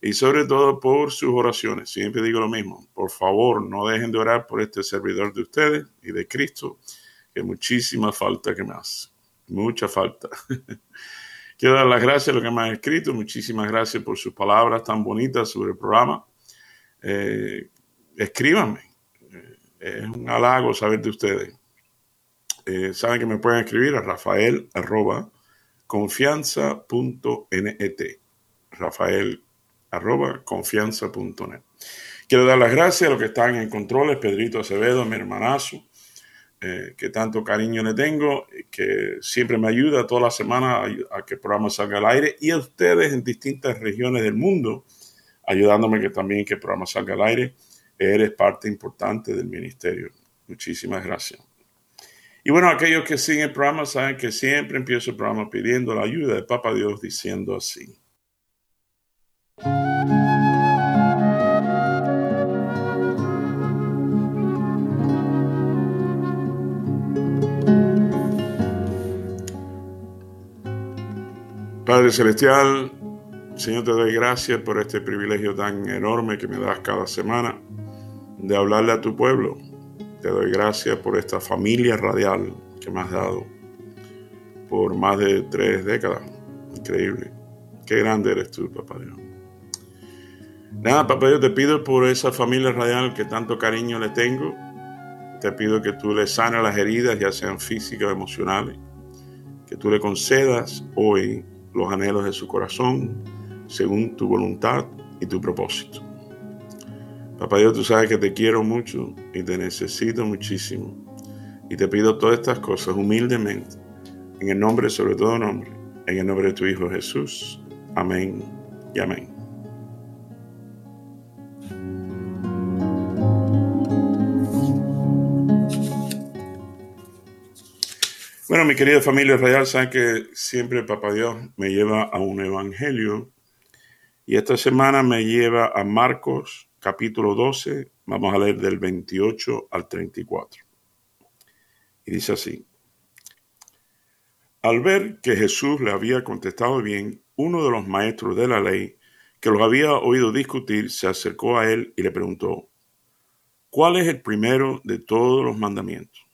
y sobre todo por sus oraciones. Siempre digo lo mismo. Por favor, no dejen de orar por este servidor de ustedes y de Cristo, que muchísima falta que me hace. Mucha falta. Quiero dar las gracias a lo que me han escrito. Muchísimas gracias por sus palabras tan bonitas sobre el programa. Eh, escríbanme. Eh, es un halago saber de ustedes. Eh, saben que me pueden escribir a rafael arroba confianza.net. Rafael arroba confianza.net. Quiero dar las gracias a los que están en controles, Pedrito Acevedo, mi hermanazo, eh, que tanto cariño le tengo, que siempre me ayuda toda la semana a, que el programa salga al aire, y a ustedes en distintas regiones del mundo, ayudándome que también que el programa salga al aire. Eres parte importante del ministerio. Muchísimas gracias. Y bueno, aquellos que siguen el programa saben que siempre empiezo el programa pidiendo la ayuda de Papa Dios diciendo así. Padre Celestial, Señor, te doy gracias por este privilegio tan enorme que me das cada semana de hablarle a tu pueblo. Te doy gracias por esta familia radial que me has dado por más de tres décadas. Increíble. Qué grande eres tú, papá Dios. Nada, papá Dios, te pido por esa familia radial que tanto cariño le tengo. Te pido que tú le sanes las heridas, ya sean físicas o emocionales. Que tú le concedas hoy los anhelos de su corazón según tu voluntad y tu propósito. Papá Dios, tú sabes que te quiero mucho y te necesito muchísimo. Y te pido todas estas cosas humildemente, en el nombre, sobre todo nombre, en el nombre de tu Hijo Jesús. Amén y amén. Bueno, mi querida familia real, saben que siempre Papá Dios me lleva a un evangelio y esta semana me lleva a Marcos capítulo 12, vamos a leer del 28 al 34. Y dice así, al ver que Jesús le había contestado bien, uno de los maestros de la ley, que los había oído discutir, se acercó a él y le preguntó, ¿cuál es el primero de todos los mandamientos?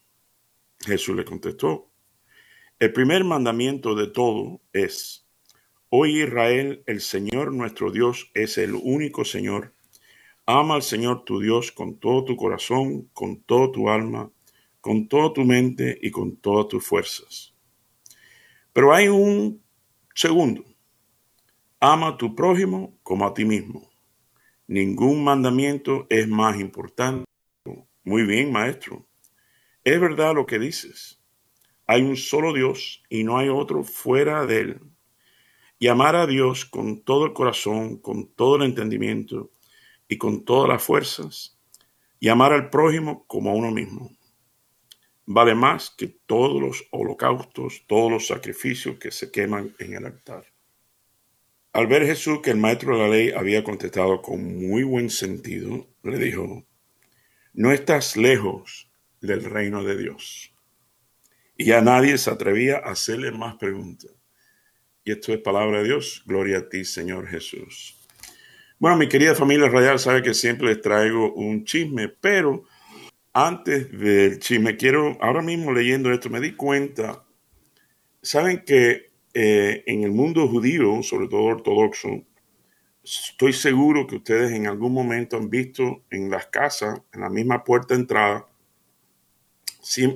Jesús le contestó, el primer mandamiento de todo es, Hoy Israel, el Señor nuestro Dios es el único Señor. Ama al Señor tu Dios con todo tu corazón, con toda tu alma, con toda tu mente y con todas tus fuerzas. Pero hay un segundo. Ama a tu prójimo como a ti mismo. Ningún mandamiento es más importante. Muy bien, maestro. Es verdad lo que dices. Hay un solo Dios y no hay otro fuera de él. Y amar a Dios con todo el corazón, con todo el entendimiento y con todas las fuerzas. Y amar al prójimo como a uno mismo. Vale más que todos los holocaustos, todos los sacrificios que se queman en el altar. Al ver Jesús que el maestro de la ley había contestado con muy buen sentido, le dijo, no estás lejos del reino de Dios y ya nadie se atrevía a hacerle más preguntas. Y esto es palabra de Dios. Gloria a ti, Señor Jesús. Bueno, mi querida familia radial sabe que siempre les traigo un chisme, pero antes del chisme, quiero, ahora mismo leyendo esto, me di cuenta, saben que eh, en el mundo judío, sobre todo ortodoxo, estoy seguro que ustedes en algún momento han visto en las casas, en la misma puerta de entrada,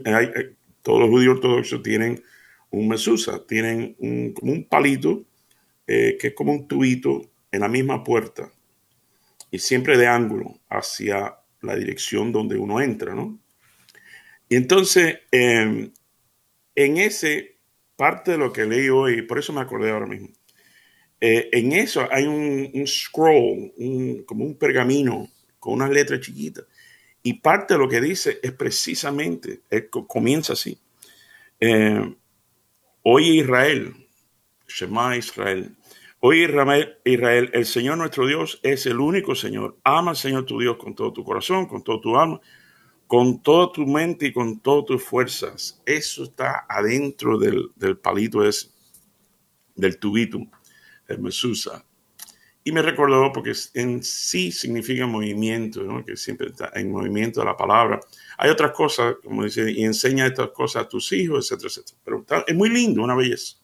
hay, todos los judíos ortodoxos tienen un mesusa, tienen un, como un palito eh, que es como un tubito en la misma puerta y siempre de ángulo hacia la dirección donde uno entra, ¿no? Y entonces, em, en ese parte de lo que leí hoy, por eso me acordé ahora mismo, Eh, en eso hay un, scroll, como un pergamino con unas letras chiquitas. Y parte de lo que dice es precisamente, comienza así. Eh, Oye Israel, Shema Israel. Oye Israel, Israel, el Señor nuestro Dios es el único Señor. Ama al Señor tu Dios con todo tu corazón, con todo tu alma, con toda tu mente y con todas tus fuerzas. Eso está adentro del, palito ese, del tubito, el mesusa. Y me recordó porque en sí significa movimiento, ¿no? que siempre está en movimiento la palabra. Hay otras cosas, como dice, y enseña estas cosas a tus hijos, etcétera, etcétera. Pero es muy lindo, una belleza.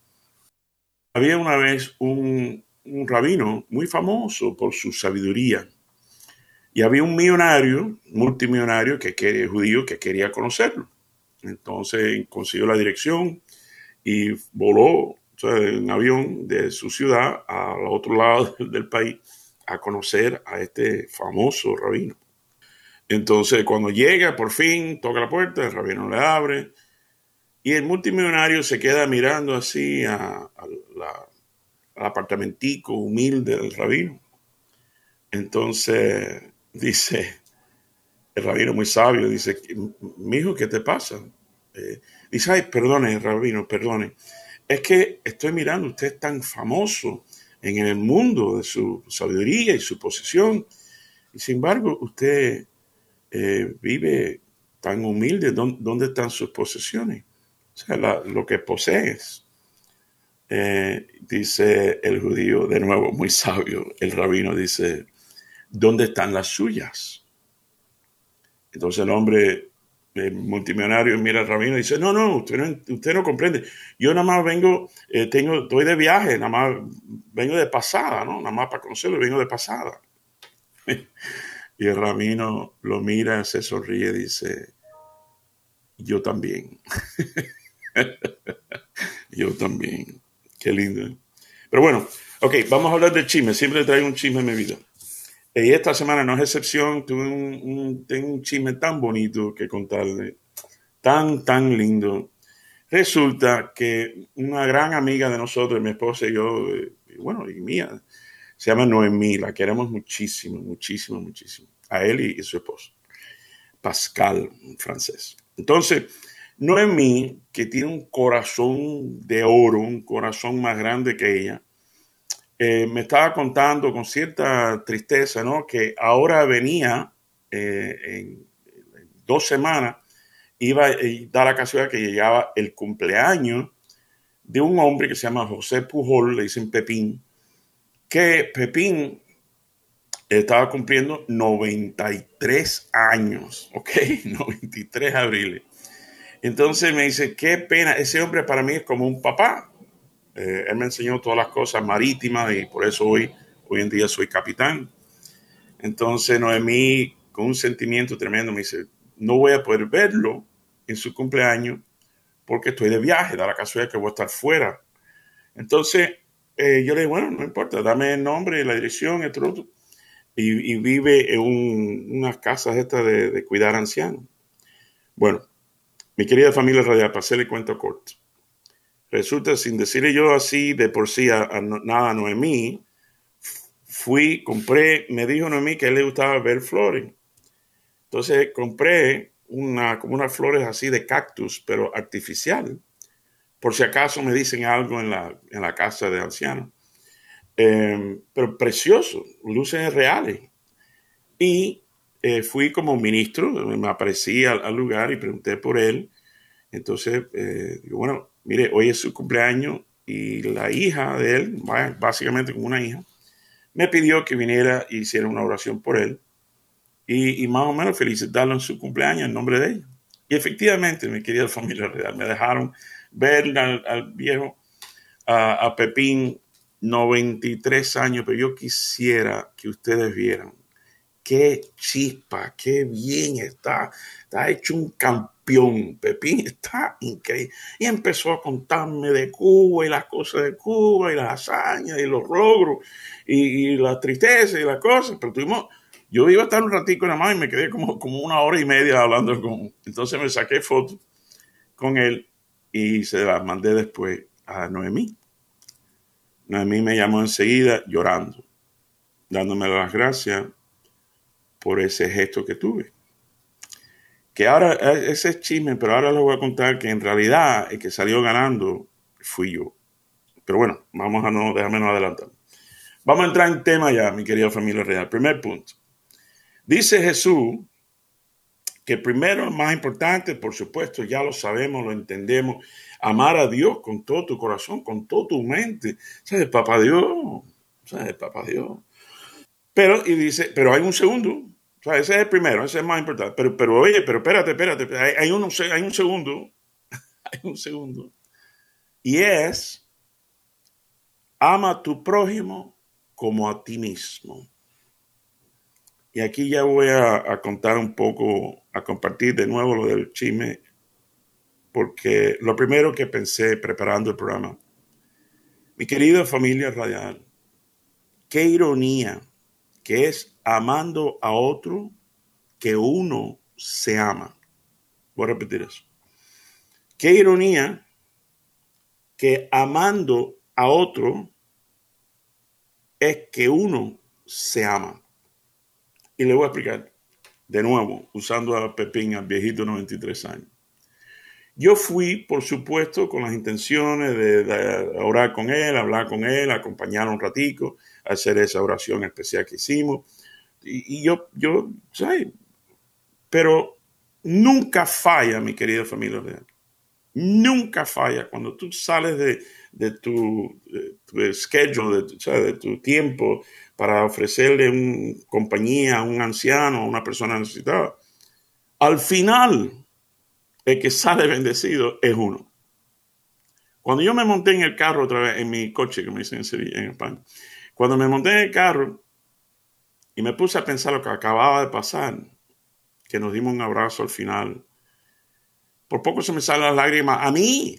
Había una vez un, un rabino muy famoso por su sabiduría. Y había un millonario, multimillonario, que quería, judío, que quería conocerlo. Entonces consiguió la dirección y voló en avión de su ciudad al otro lado del país a conocer a este famoso rabino. Entonces, cuando llega, por fin, toca la puerta, el rabino le abre y el multimillonario se queda mirando así al apartamentico humilde del rabino. Entonces, dice, el rabino muy sabio, dice, mi hijo, ¿qué te pasa? Eh, dice, ay, perdone, rabino, perdone es que estoy mirando, usted es tan famoso en el mundo de su sabiduría y su posición, y sin embargo usted eh, vive tan humilde, ¿dónde, están sus posesiones? O sea, lo que posees. Eh, dice el judío, de nuevo, muy sabio, el rabino dice, ¿dónde están las suyas? Entonces el hombre el multimillonario mira al rabino y dice, no, no, usted no, usted no comprende. Yo nada más vengo, eh, tengo, estoy de viaje, nada más vengo de pasada, ¿no? Nada más para conocerlo, vengo de pasada. y el rabino lo mira, se sonríe dice, yo también. yo también. Qué lindo. Pero bueno, ok, vamos a hablar del chisme. Siempre traigo un chisme en mi vida. Y esta semana no es excepción, tuve un, tengo un chisme tan bonito que contarle, tan, tan lindo. Resulta que una gran amiga de nosotros, mi esposa y yo, eh, bueno, y mía, se llama Noemí, la queremos muchísimo, muchísimo, muchísimo, a él y, su esposo, Pascal, francés. Entonces, Noemí, que tiene un corazón de oro, un corazón más grande que ella, eh, me estaba contando con cierta tristeza, ¿no? Que ahora venía eh, en, dos semanas, iba a dar la casualidad que llegaba el cumpleaños de un hombre que se llama José Pujol, le dicen Pepín, que Pepín estaba cumpliendo 93 años, ¿ok? 93 abril. Entonces me dice, qué pena, ese hombre para mí es como un papá, eh, él me enseñó todas las cosas marítimas y por eso hoy, hoy en día soy capitán. Entonces Noemí, con un sentimiento tremendo, me dice, no voy a poder verlo en su cumpleaños porque estoy de viaje, da la casualidad que voy a estar fuera. Entonces eh, yo le digo, bueno, no importa, dame el nombre, la dirección, el otro. Y, vive en unas casas estas de, de, cuidar ancianos. Bueno, mi querida familia radial, para hacerle cuento corto. Resulta, sin decirle yo así de por sí a, nada a Noemí, fui, compré, me dijo Noemí que a él le gustaba ver flores. Entonces compré una, como unas flores así de cactus, pero artificial, por si acaso me dicen algo en la, en la casa de ancianos. Em, pero precioso, luces reales. Y eh, fui como ministro, me aparecí al, lugar y pregunté por él. Entonces, eh, digo, bueno, mire, hoy es su cumpleaños y la hija de él, básicamente como una hija, me pidió que viniera y hiciera una oración por él y, más o menos felicitarlo en su cumpleaños en nombre de ella. Y efectivamente, mi querida familia me dejaron ver al, viejo, a, a Pepín, 93 años, pero yo quisiera que ustedes vieran qué chispa, qué bien está. Está hecho un campeón. Pepín está increíble. Y empezó a contarme de Cuba y las cosas de Cuba y las hazañas y los logros y, la tristeza y las cosas. Pero tuvimos, yo iba a estar un ratico nada más y me quedé como, como una hora y media hablando con Entonces me saqué fotos con él y se las mandé después a Noemí. a mí me llamó enseguida llorando, dándome las gracias por ese gesto que tuve. Que ahora, e, ese es chisme, pero ahora les voy a contar que en realidad el que salió ganando fui yo. Pero bueno, vamos a no, déjame no adelantar. Vamos a entrar en tema ya, mi querida familia real. Primer punto. Dice Jesús que primero, más importante, por supuesto, ya lo sabemos, lo entendemos, amar a Dios con todo tu corazón, con toda tu mente. ¿Sabes, papá Dios? ¿Sabes, papá Dios? Pero, y dice, pero hay un segundo. O sea, ese es el primero, ese es más importante. Pero, pero oye, pero espérate, espérate, hay, hay, uno, hay un segundo, hay un segundo. Y es, ama a tu prójimo como a ti mismo. Y aquí ya voy a, contar un poco, a compartir de nuevo lo del chisme, porque lo primero que pensé preparando el programa, mi querida familia radial, qué ironía que es amando a otro que uno se ama. Voy a repetir eso. Qué ironía que amando a otro es que uno se ama. Y le voy a explicar de nuevo, usando a Pepín, al viejito 93 años. Yo fui, por supuesto, con las intenciones de, orar con él, hablar con él, acompañar un ratico, hacer esa oración especial que hicimos. Y, yo, yo, ¿sabes? Pero nunca falla, mi querida familia. Nunca falla cuando tú sales de, tu, schedule, de, de tu tiempo para ofrecerle un, compañía a un anciano, a una persona necesitada. Al final, el que sale bendecido es uno. Cuando yo me monté en el carro otra vez, en mi coche que me dicen en España, cuando me monté en el carro y me puse a pensar lo que acababa de pasar, que nos dimos un abrazo al final, por poco se me salen las lágrimas a mí,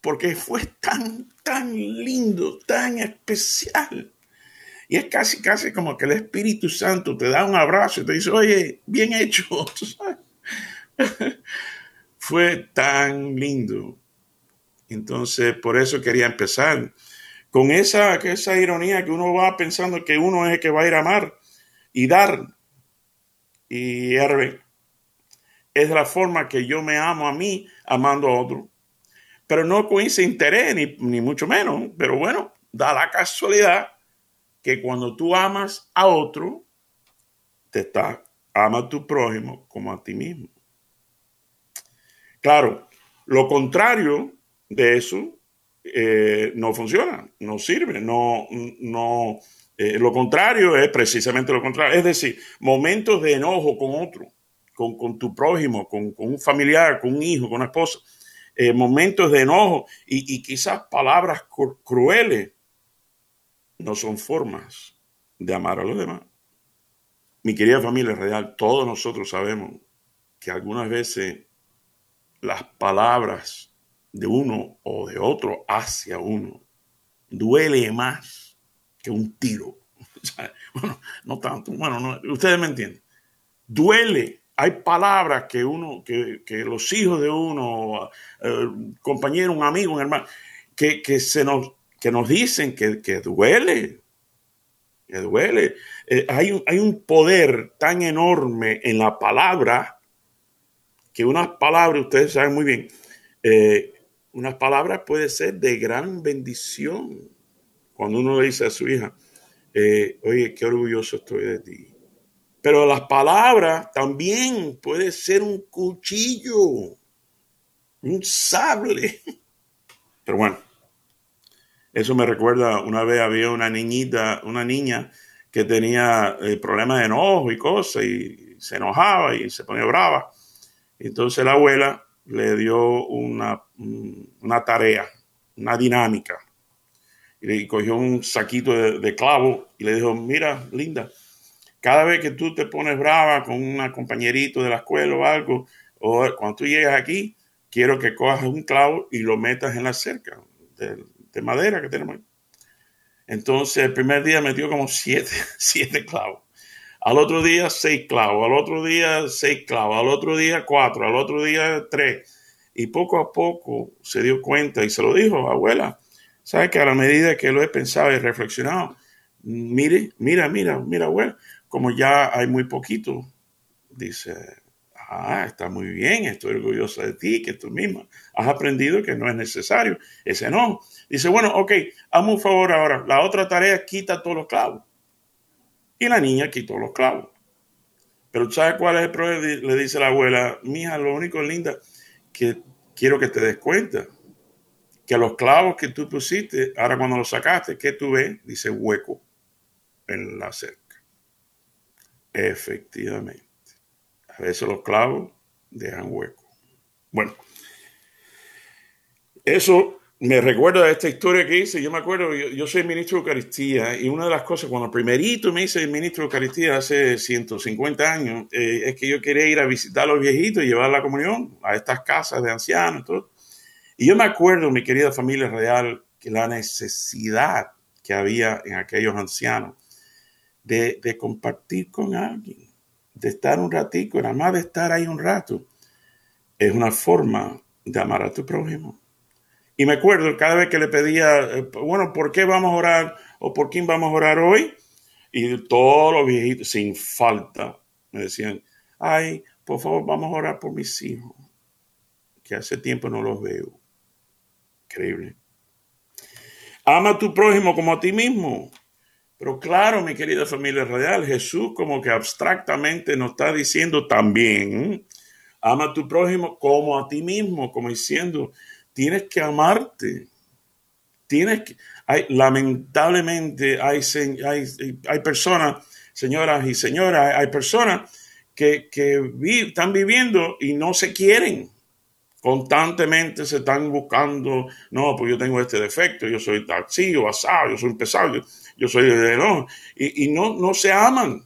porque fue tan, tan lindo, tan especial. Y es casi, casi como que el Espíritu Santo te da un abrazo y te dice, oye, bien hecho. Fue tan lindo. Entonces, por eso quería empezar con esa, esa ironía que uno va pensando que uno es el que va a ir a amar y dar. Y es la forma que yo me amo a mí amando a otro. Pero no con ese interés, ni, ni mucho menos. Pero bueno, da la casualidad que cuando tú amas a otro, te está, ama a tu prójimo como a ti mismo. Claro, lo contrario de eso eh, no funciona, no sirve, no, no, eh, lo contrario es precisamente lo contrario, es decir, momentos de enojo con otro, con, tu prójimo, con, un familiar, con un hijo, con una esposa, eh, momentos de enojo y, y quizás palabras crueles no son formas de amar a los demás. Mi querida familia real, todos nosotros sabemos que algunas veces las palabras de uno o de otro hacia uno duele más que un tiro. bueno, no tanto, bueno, ustedes me entienden. Duele. Hay palabras que uno, que, los hijos de uno, eh, compañero, un amigo, un hermano, que, que se nos que nos dicen que, que duele, que duele. Eh, hay, un, hay un poder tan enorme en la palabra que unas palabras, ustedes saben muy bien, eh, unas palabras puede ser de gran bendición. Cuando uno le dice a su hija, eh, oye, qué orgulloso estoy de ti. Pero las palabras también puede ser un cuchillo, un sable. Pero bueno, eso me recuerda, una vez había una niñita, una niña que tenía eh, problemas de enojo y cosas, y se enojaba y se ponía brava. Entonces la abuela le dio una, una tarea, una dinámica. Y le cogió un saquito de, de clavo y le dijo, mira, linda, cada vez que tú te pones brava con un compañerito de la escuela o algo, o cuando tú llegas aquí, quiero que cojas un clavo y lo metas en la cerca del, de madera que tenemos. Entonces, el primer día metió como siete, siete clavos. Al otro día, seis clavos. Al otro día, seis clavos. Al otro día, cuatro. Al otro día, tres. Y poco a poco se dio cuenta y se lo dijo, abuela, ¿Sabe que a la medida que lo he pensado y reflexionado, mire, mira, mira, mira, bueno, como ya hay muy poquito, dice, ah, está muy bien, estoy orgulloso de ti, que tú misma has aprendido que no es necesario ese no. Dice, bueno, ok, hazme un favor ahora, la otra tarea quita todos los clavos. Y la niña quitó los clavos. Pero ¿sabes cuál es el problema? Le dice la abuela, mija, lo único linda que quiero que te des cuenta, que los clavos que tú pusiste, ahora cuando los sacaste, ¿qué tú ves? Dice hueco en la cerca. Efectivamente. A veces los clavos dejan hueco. Bueno, eso me recuerda esta historia que hice. Yo me acuerdo, yo, soy ministro de Eucaristía y una de las cosas, cuando primerito me hice ministro de Eucaristía hace 150 años, eh, es que yo quería ir a visitar a los viejitos y llevar la comunión a estas casas de ancianos. Y yo me acuerdo, mi querida familia real, que la necesidad que había en aquellos ancianos de, de compartir con alguien, de estar un ratico, nada más de estar ahí un rato, es una forma de amar a tu prójimo. Y me acuerdo cada vez que le pedía, eh, bueno, ¿por qué vamos a orar o por quién vamos a orar hoy? Y todos los viejitos, sin falta, me decían, ay, por favor, vamos a orar por mis hijos, que hace tiempo no los veo. Increíble. Ama a tu prójimo como a ti mismo. Pero claro, mi querida familia radial, Jesús como que abstractamente nos está diciendo también, ama a tu prójimo como a ti mismo, como diciendo, tienes que amarte. Tienes que, lamentablemente hay, hay, hay personas, señoras y señoras, hay personas que, que están viviendo y no se quieren constantemente se están buscando, no, pues yo tengo este defecto, yo soy así o asado, yo soy pesado, yo, soy de no, y, y, no, no se aman.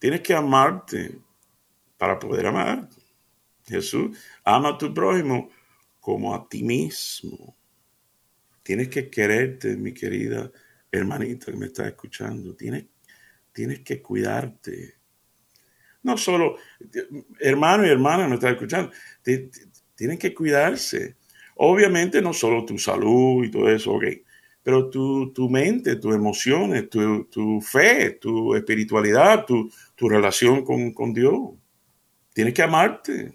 Tienes que amarte para poder amar. Jesús, ama a tu prójimo como a ti mismo. Tienes que quererte, mi querida hermanita que me está escuchando. Tienes, tienes que cuidarte. No solo, hermano y hermana me está escuchando tienen que cuidarse. Obviamente no solo tu salud y todo eso, ok, pero tu, tu mente, tus emociones, tu, tu, fe, tu espiritualidad, tu, tu relación con, con, Dios. Tienes que amarte.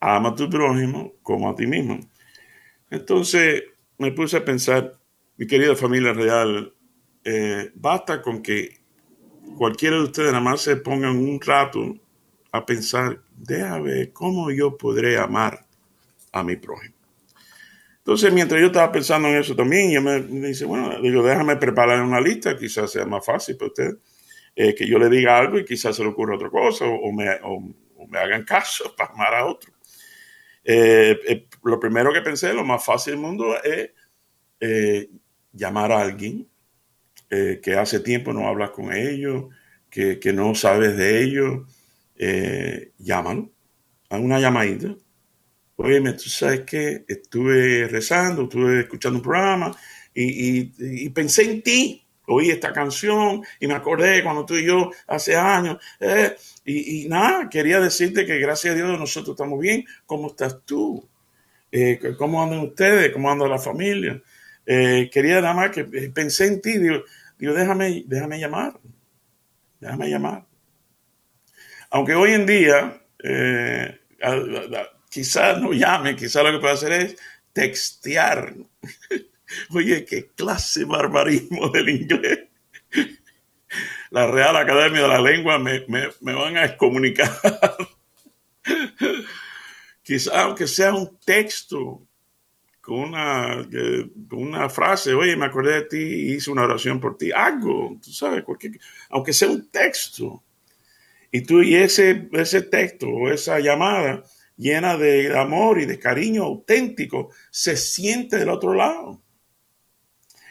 Ama a tu prójimo como a ti mismo. Entonces me puse a pensar, mi querida familia real, eh, basta con que cualquiera de ustedes nada más se pongan un rato a pensar déjame ver cómo yo podré amar a mi prójimo. Entonces, mientras yo estaba pensando en eso también, yo me, dice, bueno, digo, déjame preparar una lista, quizás sea más fácil para usted, eh, que yo le diga algo y quizás se le ocurra otra cosa o, me, me, hagan caso para amar a otro. Eh, eh, lo primero que pensé, lo más fácil del mundo es llamar a alguien que hace tiempo no hablas con ellos, que, que no sabes de ellos, eh, llámalo, haz una llamadita. Oye, tú sabes que estuve rezando, estuve escuchando un programa y, pensé en ti. Oí esta canción y me acordé cuando tú y yo hace años. Eh, y, nada, quería decirte que gracias a Dios nosotros estamos bien. ¿Cómo estás tú? Eh, ¿Cómo andan ustedes? ¿Cómo anda la familia? Eh, quería nada más que pensé en ti. Digo, digo déjame, déjame llamar. Déjame llamar. Aunque hoy en día, quizás no llame, quizás lo que puede hacer es textear. Oye, qué clase de barbarismo del inglés. La Real Academia de la Lengua me, van a excomunicar. quizás aunque sea un texto con una, una frase, oye, me acordé de ti y hice una oración por ti, algo, tú sabes, aunque sea un texto y tú y ese, ese texto o esa llamada llena de amor y de cariño auténtico se siente del otro lado.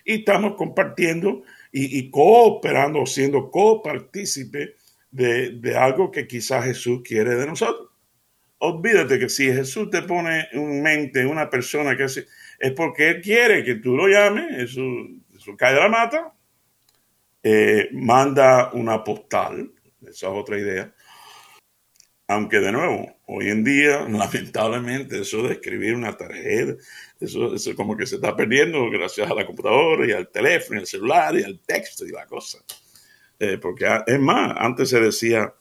Y estamos compartiendo y, cooperando, siendo copartícipe de, de algo que quizás Jesús quiere de nosotros. Olvídate que si Jesús te pone en mente una persona que es, es porque Él quiere que tú lo llames, eso, eso cae de la mata, eh, manda una postal esa es otra idea. Aunque de nuevo, hoy en día, lamentablemente, eso de escribir una tarjeta, eso, eso como que se está perdiendo gracias a la computadora y al teléfono y al celular y al texto y la cosa. Eh, porque es más, antes se decía,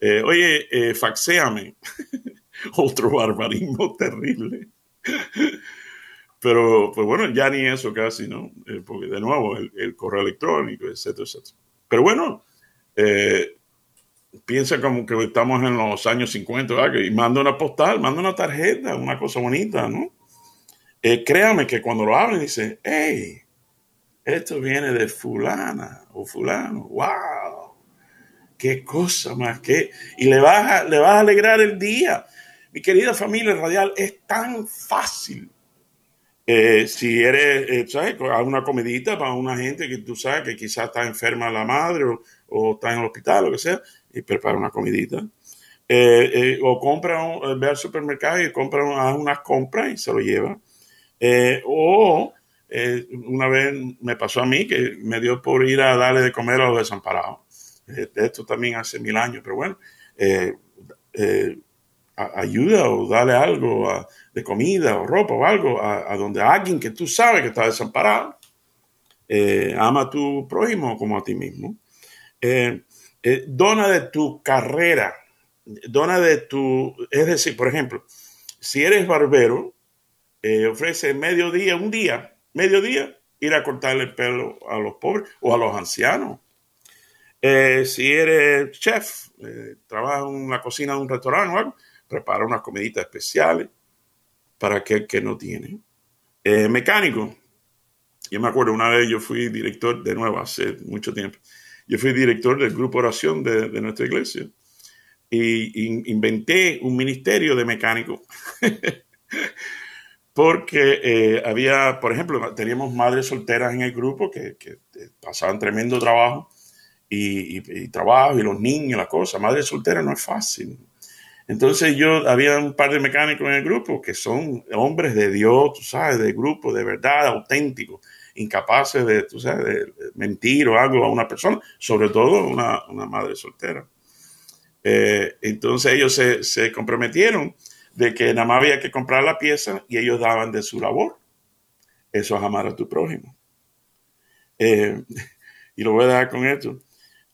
eh, oye, eh, faxéame. Otro barbarismo terrible. Pero, pues bueno, ya ni eso casi, ¿no? Porque de nuevo, el, correo electrónico, etcétera, etcétera. Pero bueno, piensa como que estamos en los años 50, ¿verdad? Y manda una postal, manda una tarjeta, una cosa bonita, ¿no? Eh, créame que cuando lo hablen dice, hey, esto viene de fulana o fulano, wow, qué cosa más, que y le vas, a, le vas a alegrar el día. Mi querida familia radial, es tan fácil. Eh, si eres, eh, ¿sabes? Una comidita para una gente que tú sabes que quizás está enferma la madre o, está en el hospital, lo que sea, y prepara una comidita. Eh, o compra, un, ve al supermercado y compra unas compras y se lo lleva. o una vez me pasó a mí que me dio por ir a darle de comer a los desamparados. esto también hace mil años, pero bueno ayuda o dale algo de comida o ropa o algo a, donde alguien que tú sabes que está desamparado. Eh, ama a tu prójimo como a ti mismo. Eh, eh, dona de tu carrera, dona de tu, es decir, por ejemplo, si eres barbero, ofrece medio día, un día, medio día, ir a cortarle el pelo a los pobres o a los ancianos. si eres chef, trabajas en la cocina de un restaurante o algo, prepara unas comiditas especiales para aquel que no tiene. Eh, mecánico. Yo me acuerdo una vez yo fui director, de nuevo, hace mucho tiempo, yo fui director del grupo oración de, nuestra iglesia y, inventé un ministerio de mecánicos porque eh, había, por ejemplo, teníamos madres solteras en el grupo que, pasaban tremendo trabajo y, trabajo y los niños, la cosa. Madre soltera no es fácil. Entonces yo, había un par de mecánicos en el grupo que son hombres de Dios, tú sabes, de grupo, de verdad, auténticos, incapaces de, tú sabes, de mentir o algo a una persona, sobre todo una, una madre soltera. Eh, entonces ellos se, se, comprometieron de que nada más había que comprar la pieza y ellos daban de su labor. Eso es amar a tu prójimo. Eh, y lo voy a dejar con esto.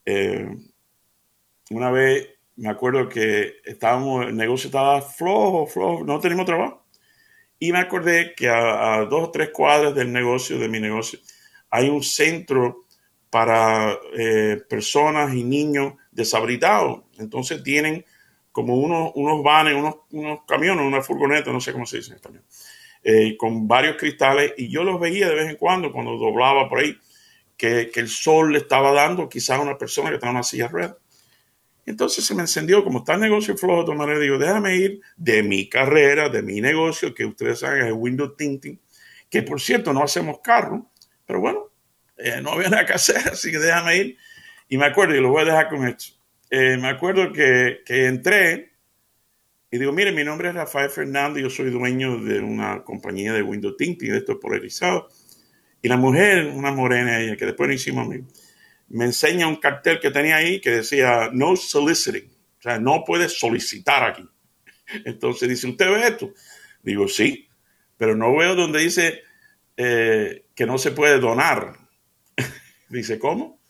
Eh, una vez me acuerdo que estábamos, el negocio estaba flojo, flojo, no teníamos trabajo. Y me acordé que a, dos o tres cuadras del negocio, de mi negocio, hay un centro para eh, personas y niños deshabitados. Entonces tienen como unos, unos vanes, unos, unos camiones, una furgoneta, no sé cómo se dice en español, eh, con varios cristales. Y yo los veía de vez en cuando, cuando doblaba por ahí, que, que el sol le estaba dando quizás a una persona que estaba en una silla de ruedas. Entonces se me encendió, como está el negocio flojo de todas maneras, digo, déjame ir de mi carrera, de mi negocio, que ustedes saben es Windows Tinting, que por cierto no hacemos carro, pero bueno, eh, no había nada que hacer, así que déjame ir. Y me acuerdo, y lo voy a dejar con esto, eh, me acuerdo que, que, entré y digo, mire, mi nombre es Rafael Fernández, yo soy dueño de una compañía de Windows Tinting, de esto polarizado. Y la mujer, una morena ella, que después no hicimos amigos, me enseña un cartel que tenía ahí que decía no soliciting, o sea, no puedes solicitar aquí. Entonces dice, ¿usted ve esto? Digo, sí, pero no veo donde dice eh, que no se puede donar. dice, ¿cómo?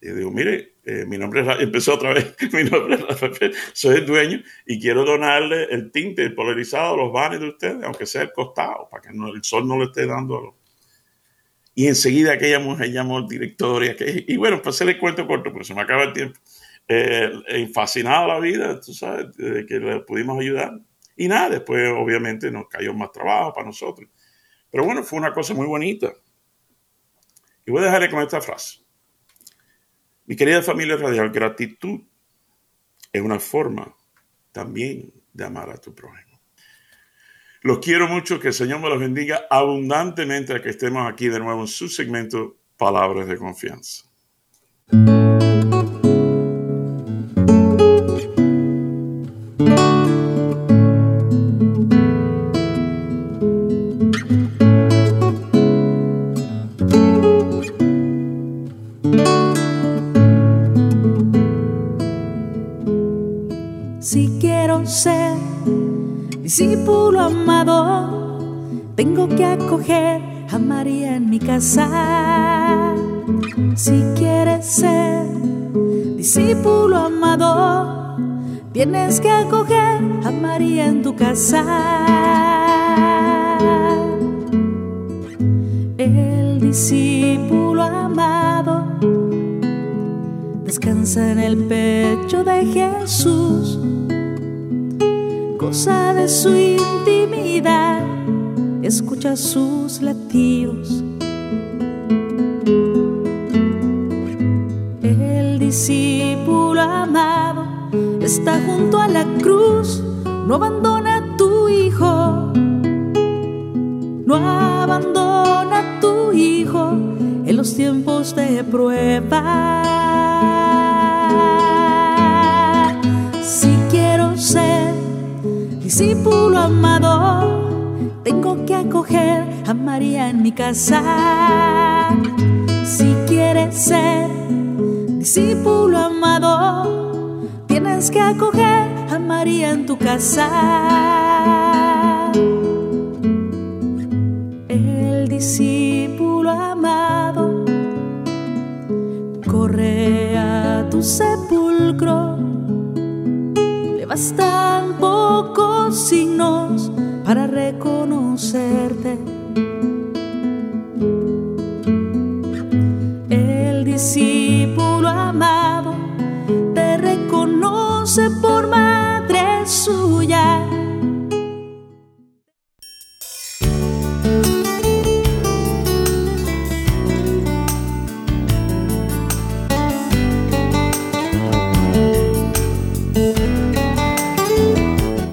Y digo, mire, eh, mi nombre es, empezó otra vez, mi nombre es soy el dueño y quiero donarle el tinte polarizado, los vanes de ustedes, aunque sea el costado, para que el sol no le esté dando a los y enseguida aquella mujer llamó al director y, y bueno, pues se le cuento corto, porque se me acaba el tiempo. Eh, eh, fascinado la vida, tú sabes, de que le pudimos ayudar. Y nada, después obviamente nos cayó más trabajo para nosotros. Pero bueno, fue una cosa muy bonita. Y voy a dejarle con esta frase. Mi querida familia radial, gratitud es una forma también de amar a tu prójimo. Los quiero mucho, que el Señor me los bendiga abundantemente a que estemos aquí de nuevo en su segmento Palabras de Confianza. Si quiero discípulo amado, tengo que acoger a María en mi casa. Si quieres ser discípulo amado, tienes que acoger a María en tu casa. El discípulo amado descansa en el pecho de Jesús de su intimidad, escucha sus latidos. El discípulo amado está junto a la cruz, no abandona a tu hijo, no abandona a tu hijo en los tiempos de prueba. Discípulo amado, tengo que acoger a María en mi casa. Si quieres ser discípulo amado, tienes que acoger a María en tu casa. El discípulo amado corre a tu sepulcro. Le signos para reconocerte. El discípulo amado te reconoce por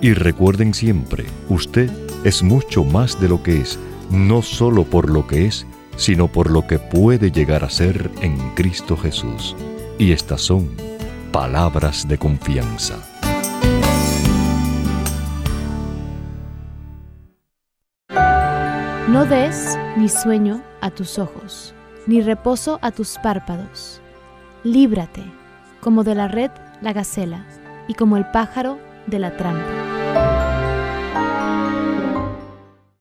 Y recuerden siempre, usted es mucho más de lo que es, no solo por lo que es, sino por lo que puede llegar a ser en Cristo Jesús. Y estas son palabras de confianza. No des ni sueño a tus ojos, ni reposo a tus párpados. Líbrate, como de la red la gacela, y como el pájaro de la trampa. 아!